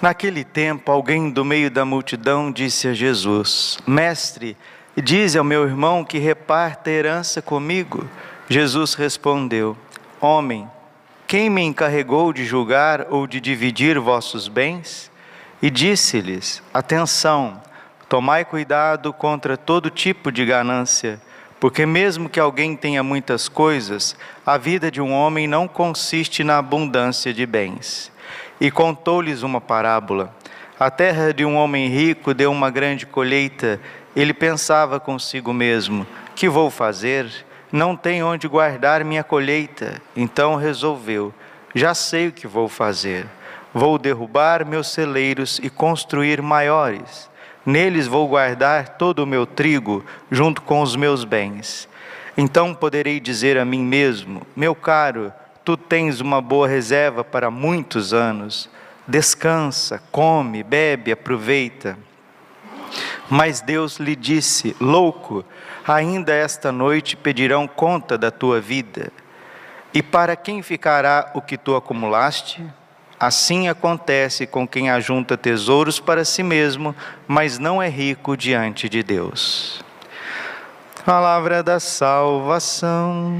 Naquele tempo, alguém do meio da multidão disse a Jesus: Mestre, dize ao meu irmão que reparta a herança comigo. Jesus respondeu: Homem, quem me encarregou de julgar ou de dividir vossos bens? E disse-lhes: Atenção, tomai cuidado contra todo tipo de ganância, porque mesmo que alguém tenha muitas coisas, a vida de um homem não consiste na abundância de bens e contou-lhes uma parábola. A terra de um homem rico deu uma grande colheita. Ele pensava consigo mesmo: Que vou fazer? Não tenho onde guardar minha colheita. Então resolveu: Já sei o que vou fazer. Vou derrubar meus celeiros e construir maiores. Neles vou guardar todo o meu trigo, junto com os meus bens. Então poderei dizer a mim mesmo: Meu caro, tu tens uma boa reserva para muitos anos. Descansa, come, bebe, aproveita. Mas Deus lhe disse: Louco, ainda esta noite pedirão conta da tua vida. E para quem ficará o que tu acumulaste? Assim acontece com quem ajunta tesouros para si mesmo, mas não é rico diante de Deus. Palavra da salvação.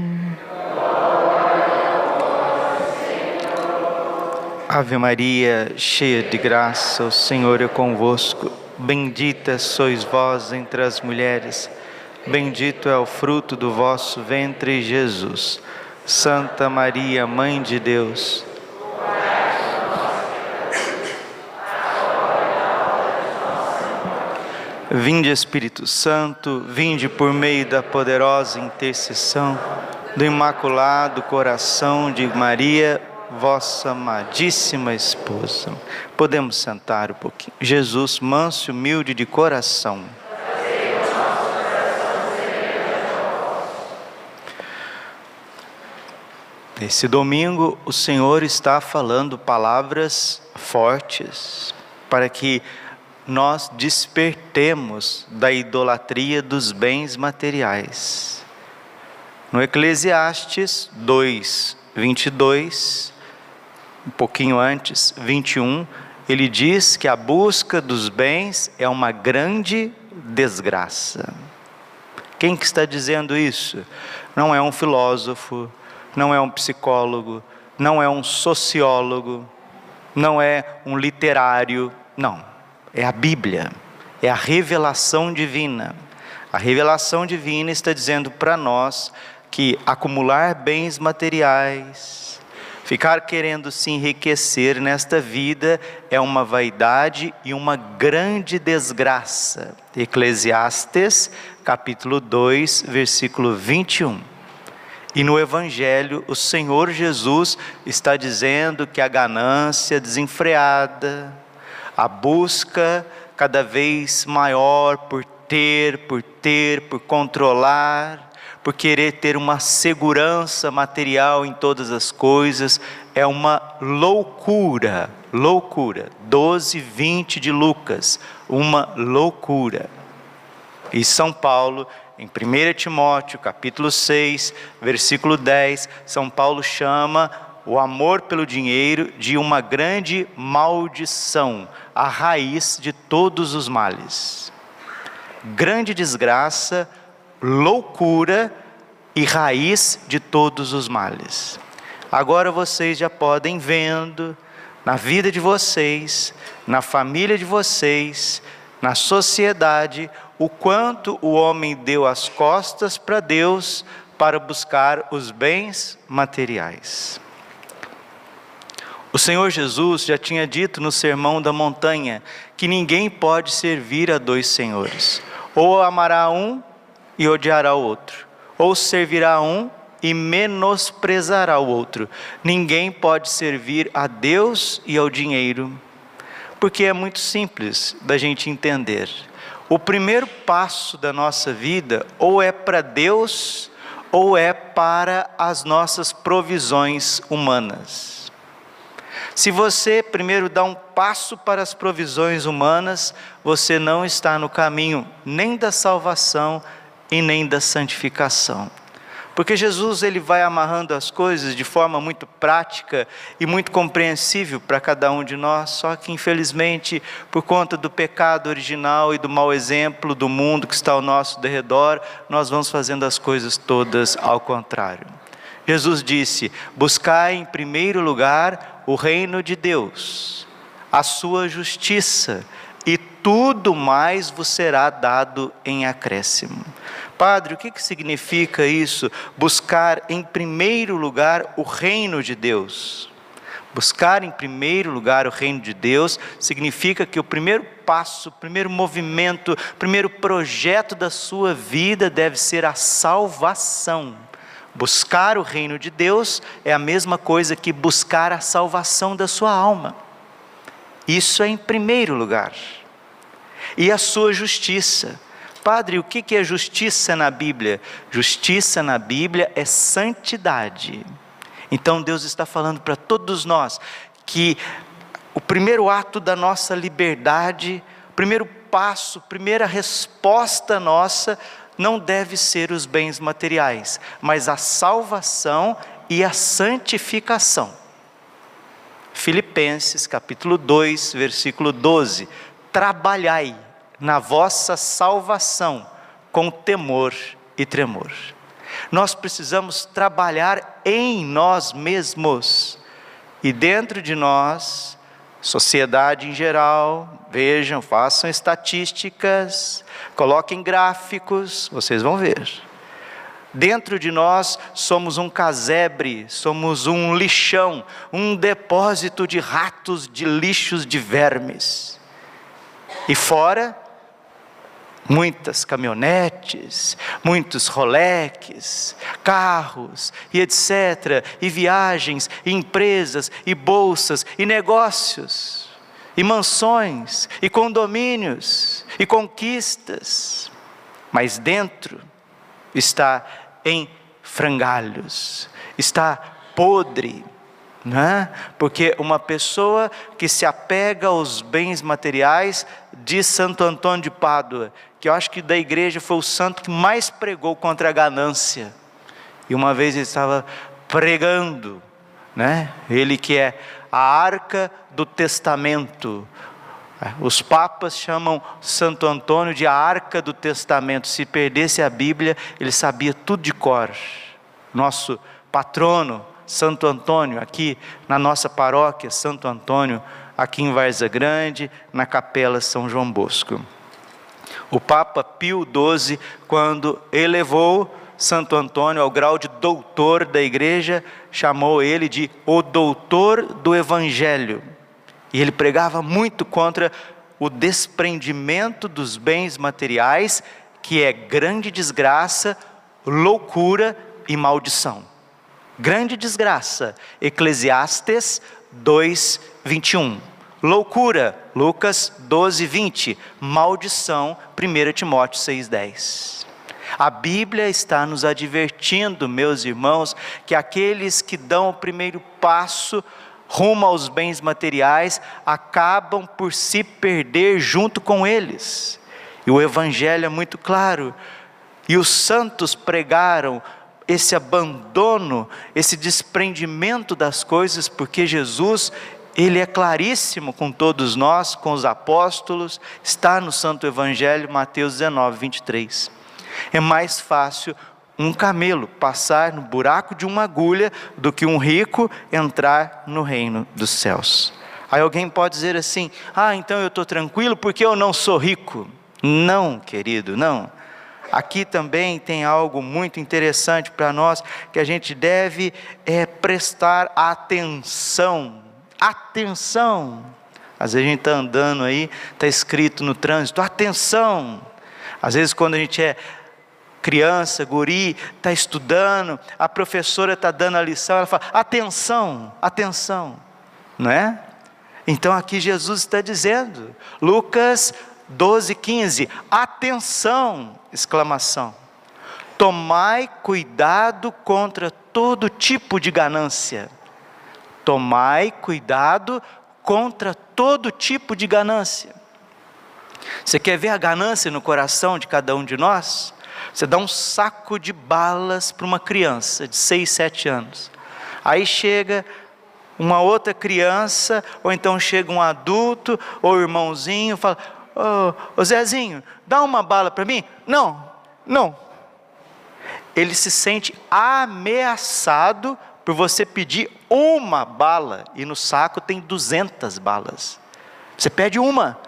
Ave Maria, cheia de graça, o Senhor é convosco. Bendita sois vós entre as mulheres, bendito é o fruto do vosso ventre, Jesus. Santa Maria, Mãe de Deus, Vinde Espírito Santo, vinde por meio da poderosa intercessão do Imaculado Coração de Maria, vossa amadíssima esposa. Podemos sentar um pouquinho. Jesus, manso e humilde de coração. Esse domingo o Senhor está falando palavras fortes para que nós despertemos da idolatria dos bens materiais. No Eclesiastes 2, 22, um pouquinho antes, 21, ele diz que a busca dos bens é uma grande desgraça. Quem que está dizendo isso? Não é um filósofo, não é um psicólogo, não é um sociólogo, não é um literário, não. É a Bíblia, é a revelação divina. A revelação divina está dizendo para nós que acumular bens materiais, Ficar querendo se enriquecer nesta vida é uma vaidade e uma grande desgraça. Eclesiastes, capítulo 2, versículo 21. E no Evangelho, o Senhor Jesus está dizendo que a ganância desenfreada, a busca cada vez maior por ter, por ter, por controlar, por querer ter uma segurança material em todas as coisas, é uma loucura, loucura. 12, 20 de Lucas, uma loucura. E São Paulo, em 1 Timóteo, capítulo 6, versículo 10, São Paulo chama o amor pelo dinheiro de uma grande maldição, a raiz de todos os males. Grande desgraça, loucura e raiz de todos os males. Agora vocês já podem vendo na vida de vocês, na família de vocês, na sociedade, o quanto o homem deu as costas para Deus para buscar os bens materiais. O Senhor Jesus já tinha dito no Sermão da Montanha que ninguém pode servir a dois senhores. Ou amará um e odiará o outro, ou servirá a um e menosprezará o outro. Ninguém pode servir a Deus e ao dinheiro, porque é muito simples da gente entender. O primeiro passo da nossa vida ou é para Deus ou é para as nossas provisões humanas. Se você primeiro dá um passo para as provisões humanas, você não está no caminho nem da salvação, e nem da santificação. Porque Jesus ele vai amarrando as coisas de forma muito prática e muito compreensível para cada um de nós, só que infelizmente, por conta do pecado original e do mau exemplo do mundo que está ao nosso derredor, nós vamos fazendo as coisas todas ao contrário. Jesus disse: Buscai em primeiro lugar o reino de Deus, a sua justiça, tudo mais vos será dado em acréscimo. Padre, o que, que significa isso? Buscar em primeiro lugar o reino de Deus. Buscar em primeiro lugar o reino de Deus significa que o primeiro passo, o primeiro movimento, o primeiro projeto da sua vida deve ser a salvação. Buscar o reino de Deus é a mesma coisa que buscar a salvação da sua alma. Isso é em primeiro lugar. E a sua justiça. Padre, o que é justiça na Bíblia? Justiça na Bíblia é santidade. Então Deus está falando para todos nós que o primeiro ato da nossa liberdade, o primeiro passo, a primeira resposta nossa não deve ser os bens materiais, mas a salvação e a santificação. Filipenses capítulo 2, versículo 12: Trabalhai na vossa salvação com temor e tremor. Nós precisamos trabalhar em nós mesmos e dentro de nós, sociedade em geral, vejam, façam estatísticas, coloquem gráficos, vocês vão ver. Dentro de nós somos um casebre, somos um lixão, um depósito de ratos, de lixos, de vermes. E fora, muitas caminhonetes, muitos Rolex, carros e etc, e viagens, e empresas, e bolsas, e negócios, e mansões, e condomínios, e conquistas. Mas dentro está em frangalhos, está podre, né? porque uma pessoa que se apega aos bens materiais, diz Santo Antônio de Pádua, que eu acho que da igreja foi o santo que mais pregou contra a ganância. E uma vez ele estava pregando, né? ele que é a arca do testamento, os papas chamam Santo Antônio de a arca do testamento. Se perdesse a Bíblia, ele sabia tudo de cor. Nosso patrono, Santo Antônio, aqui na nossa paróquia, Santo Antônio, aqui em Varza Grande, na capela São João Bosco. O Papa Pio XII, quando elevou Santo Antônio ao grau de doutor da igreja, chamou ele de o doutor do Evangelho. E ele pregava muito contra o desprendimento dos bens materiais, que é grande desgraça, loucura e maldição. Grande desgraça, Eclesiastes 2, 21. Loucura, Lucas 12, 20. Maldição, 1 Timóteo 6, 10. A Bíblia está nos advertindo, meus irmãos, que aqueles que dão o primeiro passo rumo aos bens materiais, acabam por se perder junto com eles. E o Evangelho é muito claro. E os santos pregaram esse abandono, esse desprendimento das coisas, porque Jesus, ele é claríssimo com todos nós, com os apóstolos, está no Santo Evangelho, Mateus 19, 23. É mais fácil um camelo passar no buraco de uma agulha do que um rico entrar no reino dos céus. Aí alguém pode dizer assim: ah, então eu estou tranquilo porque eu não sou rico. Não, querido, não. Aqui também tem algo muito interessante para nós que a gente deve é, prestar atenção. Atenção. Às vezes a gente está andando aí, está escrito no trânsito, atenção. Às vezes, quando a gente é criança, guri, está estudando, a professora está dando a lição, ela fala: atenção, atenção, não é? Então aqui Jesus está dizendo, Lucas 12, 15, atenção, exclamação, tomai cuidado contra todo tipo de ganância, tomai cuidado contra todo tipo de ganância. Você quer ver a ganância no coração de cada um de nós? Você dá um saco de balas para uma criança de 6, 7 anos. Aí chega uma outra criança, ou então chega um adulto, ou irmãozinho, fala: Ô oh, Zezinho, dá uma bala para mim? Não, não. Ele se sente ameaçado por você pedir uma bala e no saco tem 200 balas. Você pede uma,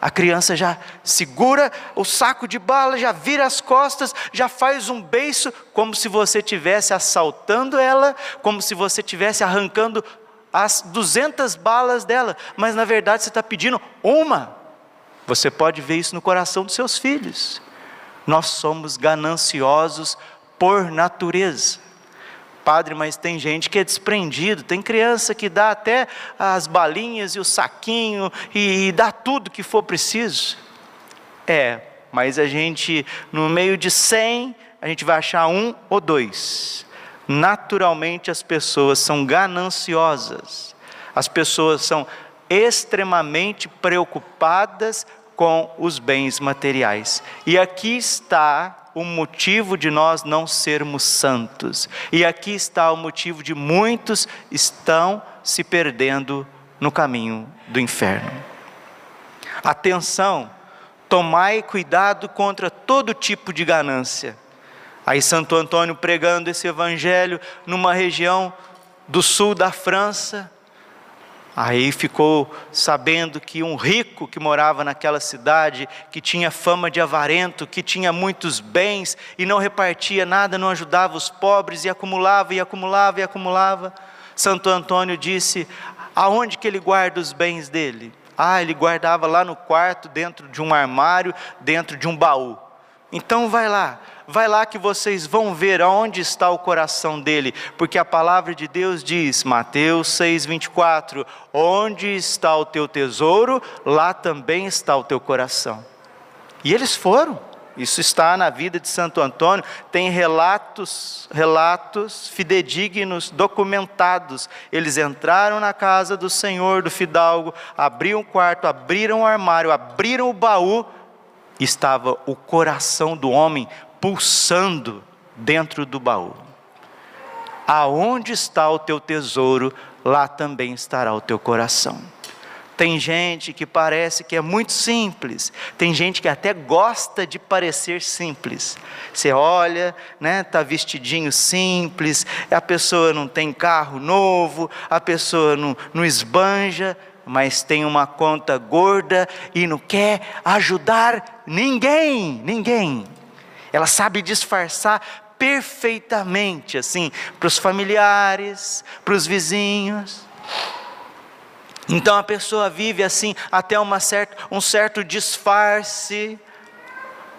a criança já segura o saco de bala, já vira as costas, já faz um beiço, como se você estivesse assaltando ela, como se você estivesse arrancando as 200 balas dela, mas na verdade você está pedindo uma. Você pode ver isso no coração dos seus filhos. Nós somos gananciosos por natureza. Padre, mas tem gente que é desprendido, tem criança que dá até as balinhas e o saquinho e, e dá tudo que for preciso. É, mas a gente, no meio de cem, a gente vai achar um ou dois. Naturalmente as pessoas são gananciosas, as pessoas são extremamente preocupadas com os bens materiais. E aqui está o motivo de nós não sermos santos. E aqui está o motivo de muitos estão se perdendo no caminho do inferno. Atenção, tomai cuidado contra todo tipo de ganância. Aí Santo Antônio pregando esse evangelho numa região do sul da França, Aí ficou sabendo que um rico que morava naquela cidade, que tinha fama de avarento, que tinha muitos bens e não repartia nada, não ajudava os pobres e acumulava e acumulava e acumulava. Santo Antônio disse: aonde que ele guarda os bens dele? Ah, ele guardava lá no quarto, dentro de um armário, dentro de um baú. Então vai lá, vai lá que vocês vão ver aonde está o coração dele, porque a palavra de Deus diz, Mateus 6:24, onde está o teu tesouro, lá também está o teu coração. E eles foram. Isso está na vida de Santo Antônio, tem relatos, relatos fidedignos, documentados. Eles entraram na casa do Senhor, do fidalgo, abriram o quarto, abriram o armário, abriram o baú, estava o coração do homem pulsando dentro do baú. Aonde está o teu tesouro, lá também estará o teu coração. Tem gente que parece que é muito simples, tem gente que até gosta de parecer simples. Você olha, né, tá vestidinho simples, a pessoa não tem carro novo, a pessoa não, não esbanja, mas tem uma conta gorda e não quer ajudar ninguém, ninguém. Ela sabe disfarçar perfeitamente, assim, para os familiares, para os vizinhos. Então a pessoa vive assim até uma certa, um certo disfarce.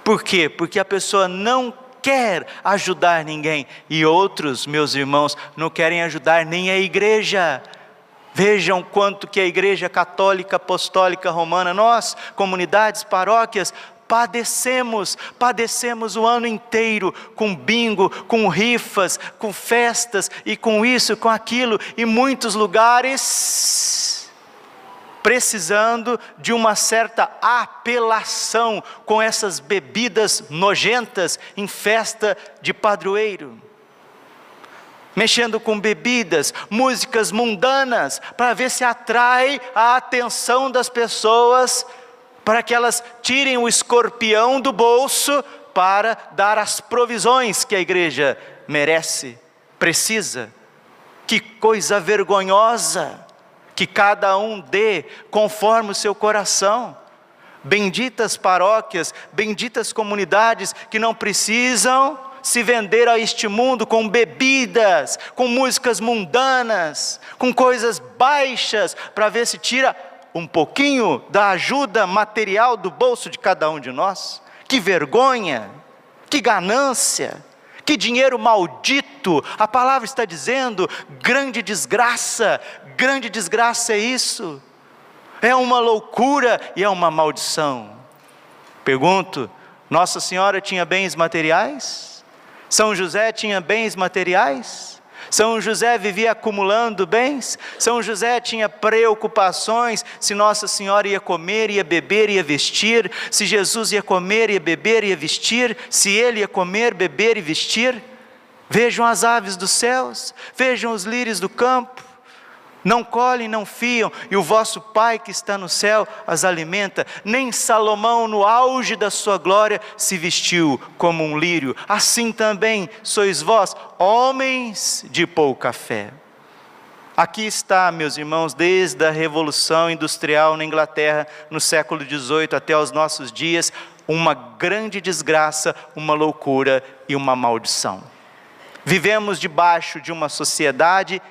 Por quê? Porque a pessoa não quer ajudar ninguém. E outros, meus irmãos, não querem ajudar nem a igreja. Vejam quanto que a Igreja Católica Apostólica Romana, nós, comunidades, paróquias, padecemos, padecemos o ano inteiro com bingo, com rifas, com festas e com isso, com aquilo, e muitos lugares precisando de uma certa apelação com essas bebidas nojentas em festa de padroeiro mexendo com bebidas, músicas mundanas, para ver se atrai a atenção das pessoas para que elas tirem o escorpião do bolso para dar as provisões que a igreja merece, precisa. Que coisa vergonhosa que cada um dê conforme o seu coração. Benditas paróquias, benditas comunidades que não precisam se vender a este mundo com bebidas, com músicas mundanas, com coisas baixas, para ver se tira um pouquinho da ajuda material do bolso de cada um de nós? Que vergonha, que ganância, que dinheiro maldito, a palavra está dizendo, grande desgraça, grande desgraça é isso, é uma loucura e é uma maldição. Pergunto: Nossa Senhora tinha bens materiais? São José tinha bens materiais? São José vivia acumulando bens, São José tinha preocupações se Nossa Senhora ia comer, ia beber, ia vestir, se Jesus ia comer, ia beber, ia vestir, se ele ia comer, beber e vestir. Vejam as aves dos céus, vejam os lírios do campo, não colhem, não fiam, e o vosso Pai que está no céu as alimenta. Nem Salomão, no auge da sua glória, se vestiu como um lírio. Assim também sois vós, homens de pouca fé. Aqui está, meus irmãos, desde a Revolução Industrial na Inglaterra, no século XVIII até os nossos dias, uma grande desgraça, uma loucura e uma maldição. Vivemos debaixo de uma sociedade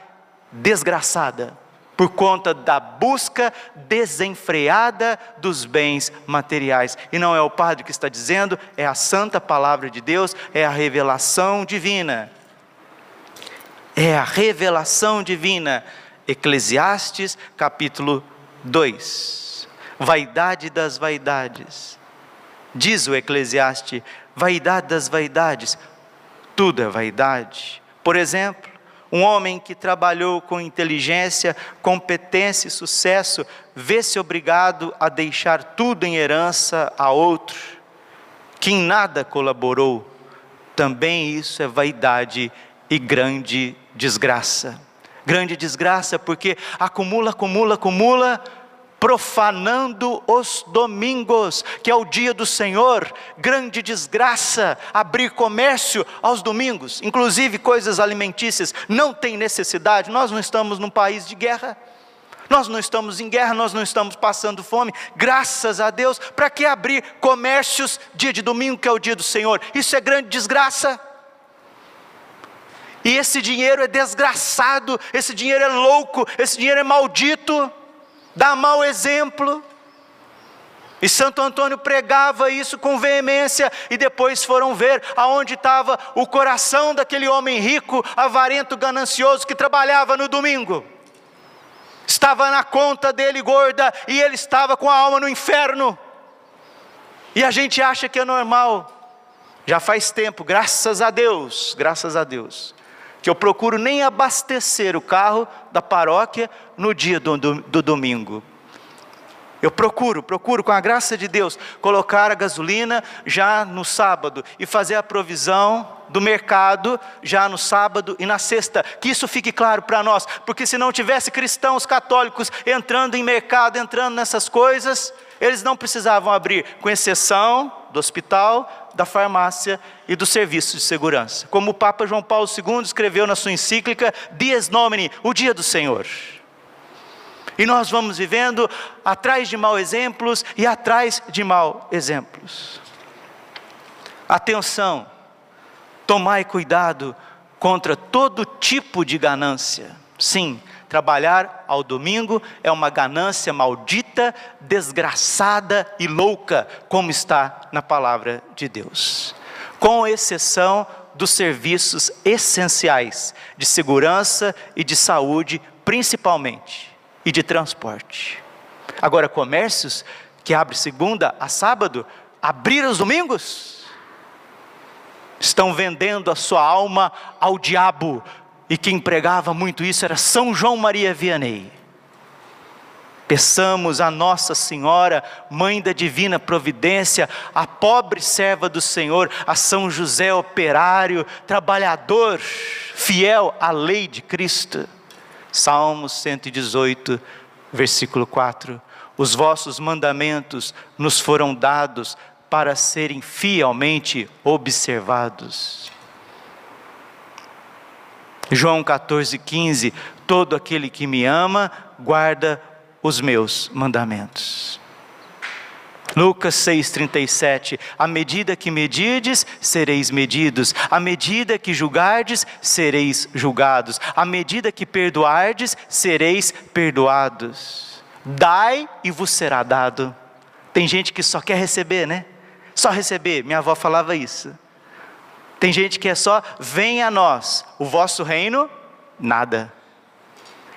desgraçada por conta da busca desenfreada dos bens materiais. E não é o padre que está dizendo, é a santa palavra de Deus, é a revelação divina. É a revelação divina. Eclesiastes capítulo 2. Vaidade das vaidades. Diz o Eclesiastes, vaidade das vaidades. Tudo é vaidade. Por exemplo, um homem que trabalhou com inteligência, competência e sucesso, vê-se obrigado a deixar tudo em herança a outro, que em nada colaborou. Também isso é vaidade e grande desgraça. Grande desgraça porque acumula, acumula, acumula, profanando os domingos, que é o dia do Senhor, grande desgraça abrir comércio aos domingos, inclusive coisas alimentícias, não tem necessidade, nós não estamos num país de guerra. Nós não estamos em guerra, nós não estamos passando fome, graças a Deus. Para que abrir comércios dia de domingo, que é o dia do Senhor? Isso é grande desgraça. E esse dinheiro é desgraçado, esse dinheiro é louco, esse dinheiro é maldito dá mau exemplo. E Santo Antônio pregava isso com veemência, e depois foram ver aonde estava o coração daquele homem rico, avarento, ganancioso, que trabalhava no domingo. Estava na conta dele gorda, e ele estava com a alma no inferno. E a gente acha que é normal. Já faz tempo, graças a Deus, graças a Deus, que eu procuro nem abastecer o carro da paróquia no dia do, do, do domingo. Eu procuro, procuro, com a graça de Deus, colocar a gasolina já no sábado e fazer a provisão do mercado já no sábado e na sexta. Que isso fique claro para nós, porque se não tivesse cristãos católicos entrando em mercado, entrando nessas coisas, eles não precisavam abrir, com exceção do hospital, da farmácia e do serviço de segurança. Como o Papa João Paulo II escreveu na sua encíclica Dies Nomini, o dia do Senhor. E nós vamos vivendo atrás de maus exemplos e atrás de maus exemplos. Atenção, tomai cuidado contra todo tipo de ganância. Sim, trabalhar ao domingo é uma ganância maldita, desgraçada e louca, como está na palavra de Deus. Com exceção dos serviços essenciais de segurança e de saúde, principalmente e de transporte. Agora, comércios que abrem segunda a sábado, abrir aos domingos, estão vendendo a sua alma ao diabo, e quem pregava muito isso era São João Maria Vianney. Peçamos a Nossa Senhora, Mãe da Divina Providência, a pobre serva do Senhor, a São José operário, trabalhador, fiel à lei de Cristo Salmos 118, versículo 4. Os vossos mandamentos nos foram dados para serem fielmente observados. João 14, 15: Todo aquele que me ama, guarda os meus mandamentos. Lucas 6,37: À medida que medirdes, sereis medidos, à medida que julgardes, sereis julgados, à medida que perdoardes, sereis perdoados. Dai e vos será dado. Tem gente que só quer receber, né? Só receber, minha avó falava isso. Tem gente que é só, venha a nós, o vosso reino, nada.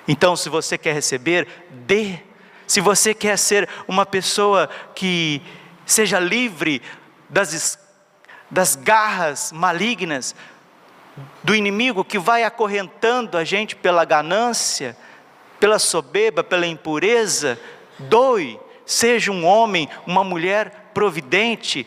Então, se você quer receber, dê se você quer ser uma pessoa que seja livre das, das garras malignas, do inimigo que vai acorrentando a gente pela ganância, pela soberba, pela impureza. Doe, seja um homem, uma mulher providente,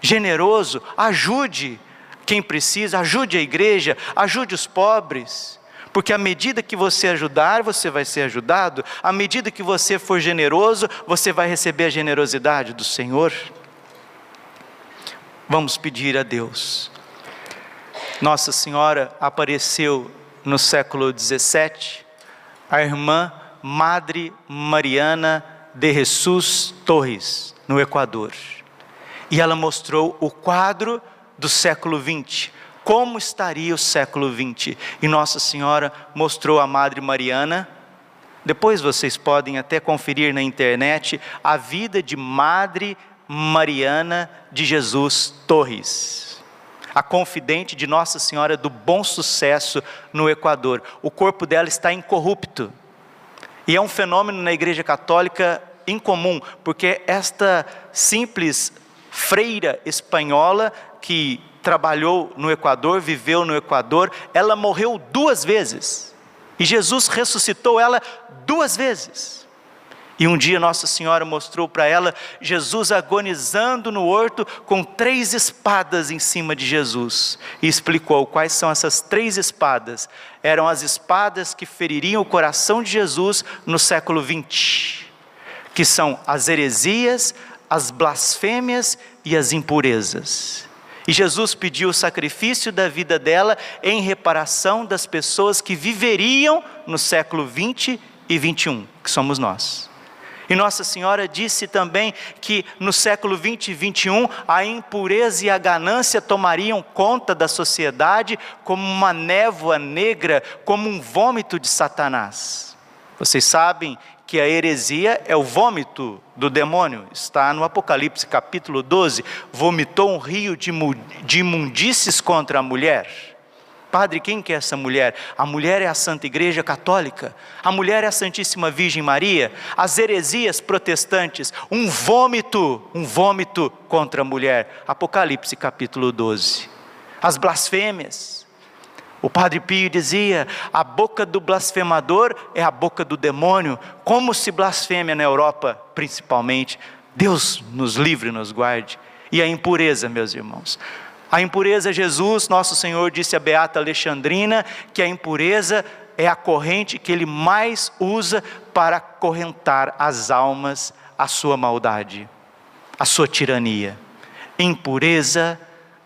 generoso, ajude quem precisa, ajude a igreja, ajude os pobres. Porque à medida que você ajudar, você vai ser ajudado, à medida que você for generoso, você vai receber a generosidade do Senhor. Vamos pedir a Deus. Nossa Senhora apareceu no século 17, a irmã Madre Mariana de Jesus Torres, no Equador. E ela mostrou o quadro do século 20, como estaria o século 20. E Nossa Senhora mostrou a Madre Mariana. Depois vocês podem até conferir na internet a vida de Madre Mariana de Jesus Torres, a confidente de Nossa Senhora do Bom Sucesso no Equador. O corpo dela está incorrupto. E é um fenômeno na Igreja Católica incomum, porque esta simples freira espanhola que trabalhou no Equador, viveu no Equador, ela morreu duas vezes. E Jesus ressuscitou ela duas vezes. E um dia Nossa Senhora mostrou para ela Jesus agonizando no horto com três espadas em cima de Jesus. E explicou quais são essas três espadas. Eram as espadas que feririam o coração de Jesus no século 20, que são as heresias, as blasfêmias e as impurezas. E Jesus pediu o sacrifício da vida dela em reparação das pessoas que viveriam no século 20 e 21, que somos nós. E Nossa Senhora disse também que no século 20 e 21 a impureza e a ganância tomariam conta da sociedade como uma névoa negra, como um vômito de Satanás. Vocês sabem que a heresia é o vômito do demônio, está no Apocalipse capítulo 12. Vomitou um rio de, de imundícies contra a mulher. Padre, quem que é essa mulher? A mulher é a Santa Igreja Católica, a mulher é a Santíssima Virgem Maria, as heresias protestantes, um vômito, um vômito contra a mulher. Apocalipse capítulo 12. As blasfêmias, o Padre Pio dizia: a boca do blasfemador é a boca do demônio. Como se blasfêmia na Europa, principalmente. Deus nos livre e nos guarde. E a impureza, meus irmãos. A impureza, Jesus, nosso Senhor, disse a Beata Alexandrina que a impureza é a corrente que ele mais usa para correntar as almas à sua maldade, à sua tirania. Impureza,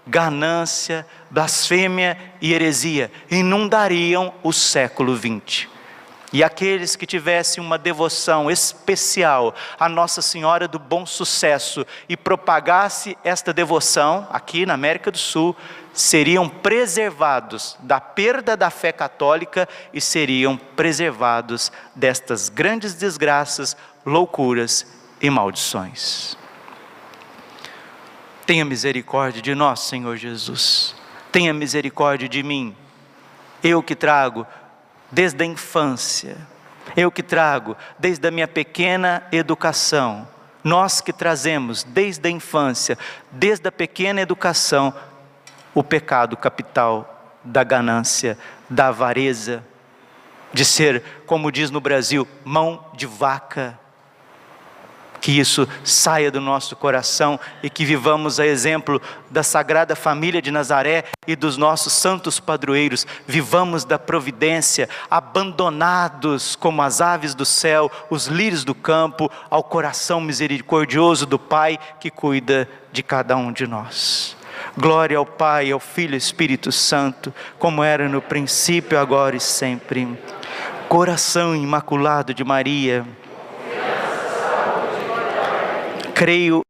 ganância, blasfêmia e heresia inundariam o século XX. E aqueles que tivessem uma devoção especial a Nossa Senhora do Bom Sucesso e propagasse esta devoção aqui na América do Sul, seriam preservados da perda da fé católica e seriam preservados destas grandes desgraças, loucuras e maldições. Tenha misericórdia de nós, Senhor Jesus. Tenha misericórdia de mim. Eu que trago desde a infância, eu que trago desde a minha pequena educação, nós que trazemos desde a infância, desde a pequena educação, o pecado capital da ganância, da avareza, de ser, como diz no Brasil, mão de vaca que isso saia do nosso coração e que vivamos a exemplo da Sagrada Família de Nazaré e dos nossos santos padroeiros, vivamos da providência, abandonados como as aves do céu, os lírios do campo, ao coração misericordioso do Pai que cuida de cada um de nós. Glória ao Pai, ao Filho e ao Espírito Santo, como era no princípio, agora e sempre. Coração imaculado de Maria, creio